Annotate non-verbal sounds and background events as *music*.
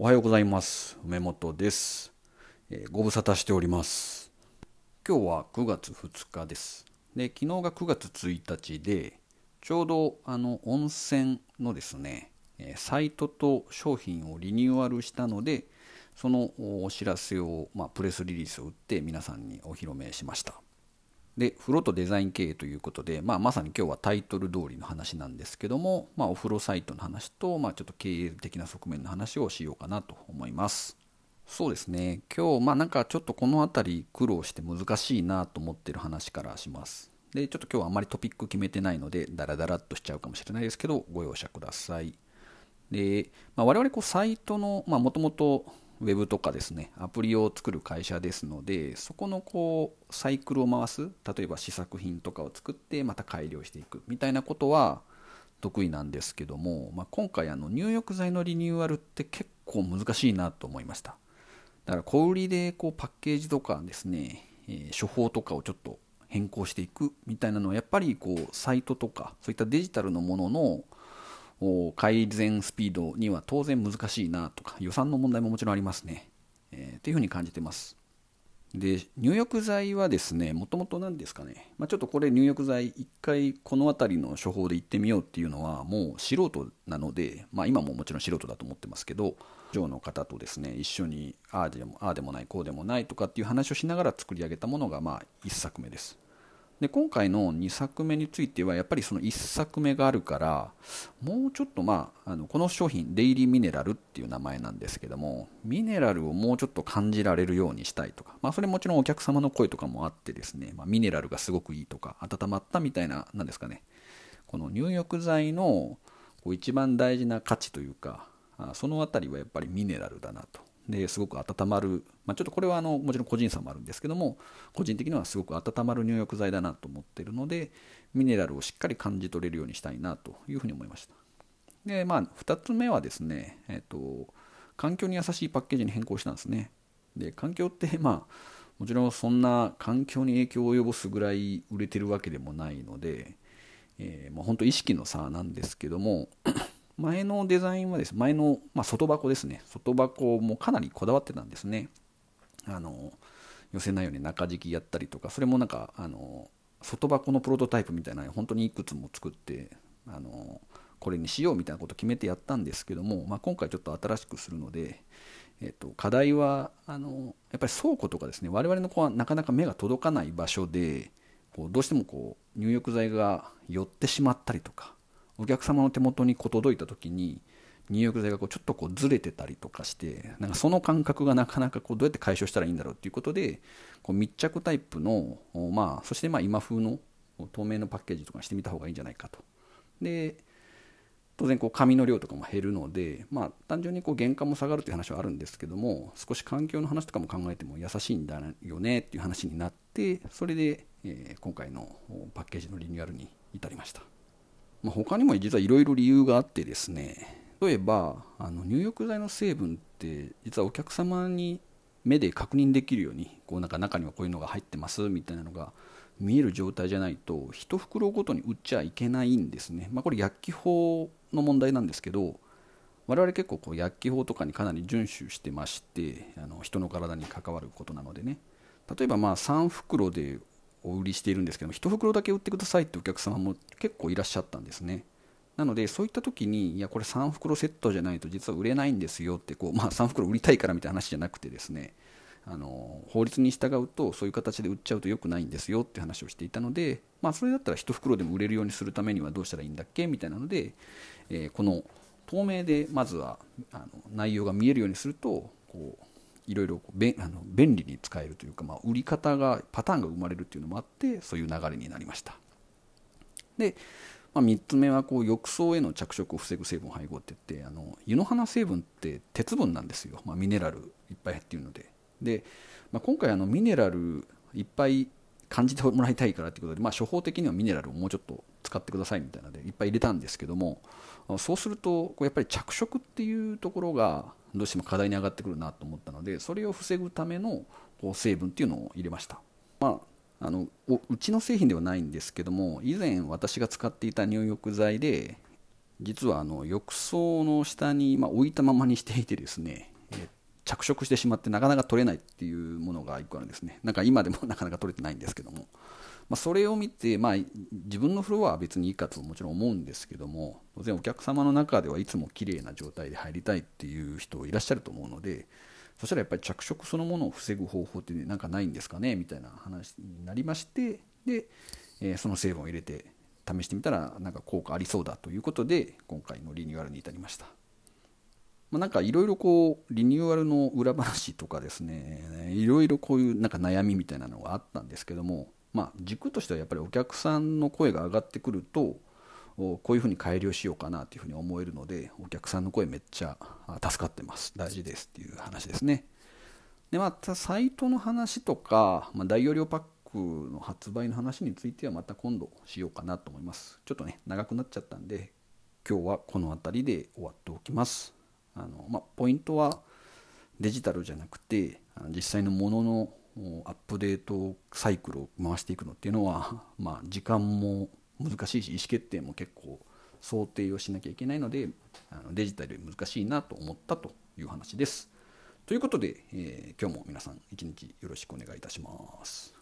おはようございます。梅本です、えー、ご無沙汰しております。今日は9月2日です。で昨日が9月1日でちょうどあの温泉のですねサイトと商品をリニューアルしたのでそのお知らせを、まあ、プレスリリースを打って皆さんにお披露目しました。で風呂とデザイン経営ということで、まあ、まさに今日はタイトル通りの話なんですけども、まあ、お風呂サイトの話と、まあ、ちょっと経営的な側面の話をしようかなと思います。そうですね。今日まあなんかちょっとこの辺り苦労して難しいなと思ってる話からします。でちょっと今日はあんまりトピック決めてないのでダラダラっとしちゃうかもしれないですけどご容赦ください。で、まあ、我々こうサイトのもともとウェブとかですね、アプリを作る会社ですので、そこのこう、サイクルを回す、例えば試作品とかを作ってまた改良していくみたいなことは得意なんですけども、まあ、今回あの入浴剤のリニューアルって結構難しいなと思いました。だから小売りでこうパッケージとかですね、えー、処方とかをちょっと変更していくみたいなのはやっぱりこうサイトとかそういったデジタルのものの改善スピードには当然難しいなとか予算の問題ももちろんありますね、えー、っていうふうに感じてます。で入浴剤はですねもともと何ですかね、まあ、ちょっとこれ入浴剤一回この辺りの処方で行ってみようっていうのはもう素人なので、まあ、今ももちろん素人だと思ってますけど上の方とですね一緒にああでもああでもないこうでもないとかっていう話をしながら作り上げたものがまあ1作目です。で今回の2作目についてはやっぱりその1作目があるからもうちょっとまああのこの商品デイリーミネラルっていう名前なんですけどもミネラルをもうちょっと感じられるようにしたいとか、まあ、それもちろんお客様の声とかもあってですね、まあ、ミネラルがすごくいいとか温まったみたいななんですかね。この入浴剤のこう一番大事な価値というかその辺りはやっぱりミネラルだなと。ですごく温まる、まあ、ちょっとこれはあのもちろん個人差もあるんですけども個人的にはすごく温まる入浴剤だなと思っているのでミネラルをしっかり感じ取れるようにしたいなというふうに思いました。でまあ2つ目はですね、えっと、環境に優しいパッケージに変更したんですね。で環境って *laughs* まあもちろんそんな環境に影響を及ぼすぐらい売れてるわけでもないので、えー、まあ、本当意識の差なんですけども前のデザインはです前の、まあ、外箱ですね。外箱もかなりこだわってたんですね。あの寄せないように中敷きやったりとかそれもなんかあの外箱のプロトタイプみたいな本当にいくつも作ってあのこれにしようみたいなことを決めてやったんですけども、まあ、今回ちょっと新しくするので、えっと、課題はあのやっぱり倉庫とかですね我々の子はなかなか目が届かない場所でこうどうしてもこう入浴剤が寄ってしまったりとかお客様の手元にこう届いた時に入浴剤がこうちょっとこうずれてたりとかしてなんかその感覚がなかなかこうどうやって解消したらいいんだろうということでこう密着タイプの、まあ、そしてまあ今風の透明のパッケージとかしてみた方がいいんじゃないかと。で当然こう紙の量とかも減るので、まあ、単純にこう原価も下がるという話はあるんですけども少し環境の話とかも考えても優しいんだよねっていう話になってそれで、え、今回のパッケージのリニューアルに至りました。まあ、他にも実はいろいろ理由があってですね例えばあの入浴剤の成分って実はお客様に目で確認できるようにこうなんか中にはこういうのが入ってますみたいなのが見える状態じゃないと1袋ごとに売っちゃいけないんですね、まあ、これ薬機法の問題なんですけど我々結構こう薬機法とかにかなり遵守してましてあの人の体に関わることなのでね。例えばまあ3袋でお売りしているんですけども1袋だけ売ってくださいってお客様も結構いらっしゃったんですね。なのでそういった時にいやこれ3袋セットじゃないと実は売れないんですよってこう、まあ、3袋売りたいからみたいな話じゃなくてですねあの法律に従うとそういう形で売っちゃうと良くないんですよって話をしていたので、まあ、それだったら1袋でも売れるようにするためにはどうしたらいいんだっけみたいなので、えー、この透明でまずはあの内容が見えるようにするとこういろいろ便あの便利に使えるというか、まあ、売り方がパターンが生まれるというのもあってそういう流れになりました。で、まあ、3つ目はこう浴槽への着色を防ぐ成分配合っていってあの湯の花成分って鉄分なんですよ、まあ、ミネラルいっぱい入っているので。で、まあ、今回あのミネラルいっぱい感じてもらいたいからということで、まあ、処方的にはミネラルをもうちょっと使ってくださいみたいなのでいっぱい入れたんですけどもそうするとやっぱり着色っていうところがどうしても課題に上がってくるなと思ったのでそれを防ぐためのこう成分っていうのを入れました、まあ、あのうちの製品ではないんですけども以前私が使っていた入浴剤で実はあの浴槽の下に、ま、置いたままにしていてですね、着色してしまってなかなか取れないっていうものが1個あるんですね。なんか今でも *laughs* なかなか取れてないんですけども、まあ、それを見て、まあ、自分のフロアは別にいいかともちろん思うんですけども当然お客様の中ではいつも綺麗な状態で入りたいっていう人いらっしゃると思うのでそしたらやっぱり着色そのものを防ぐ方法ってなんかないんですかね？みたいな話になりましてで、えー、その成分を入れて試してみたらなんか効果ありそうだということで今回のリニューアルに至りました。まあ、なんかいろいろこうリニューアルの裏話とかですねいろいろこういうなんか悩みみたいなのがあったんですけども、まあ、軸としてはやっぱりお客さんの声が上がってくるとこういうふうに改良しようかなというふうに思えるのでお客さんの声めっちゃ助かってます。大事ですっていう話ですね。でまたサイトの話とか、まあ、大容量パックの発売の話についてはまた今度しようかなと思います。ちょっとね長くなっちゃったんで今日はこの辺りで終わっておきます。あの、まあ、ポイントはデジタルじゃなくて実際のもののアップデートサイクルを回していくのっていうのは、*laughs* まあ、時間も難しいし意思決定も結構想定をしなきゃいけないのであのデジタルより難しいなと思ったという話です。ということで、えー、今日も皆さん一日よろしくお願いいたします。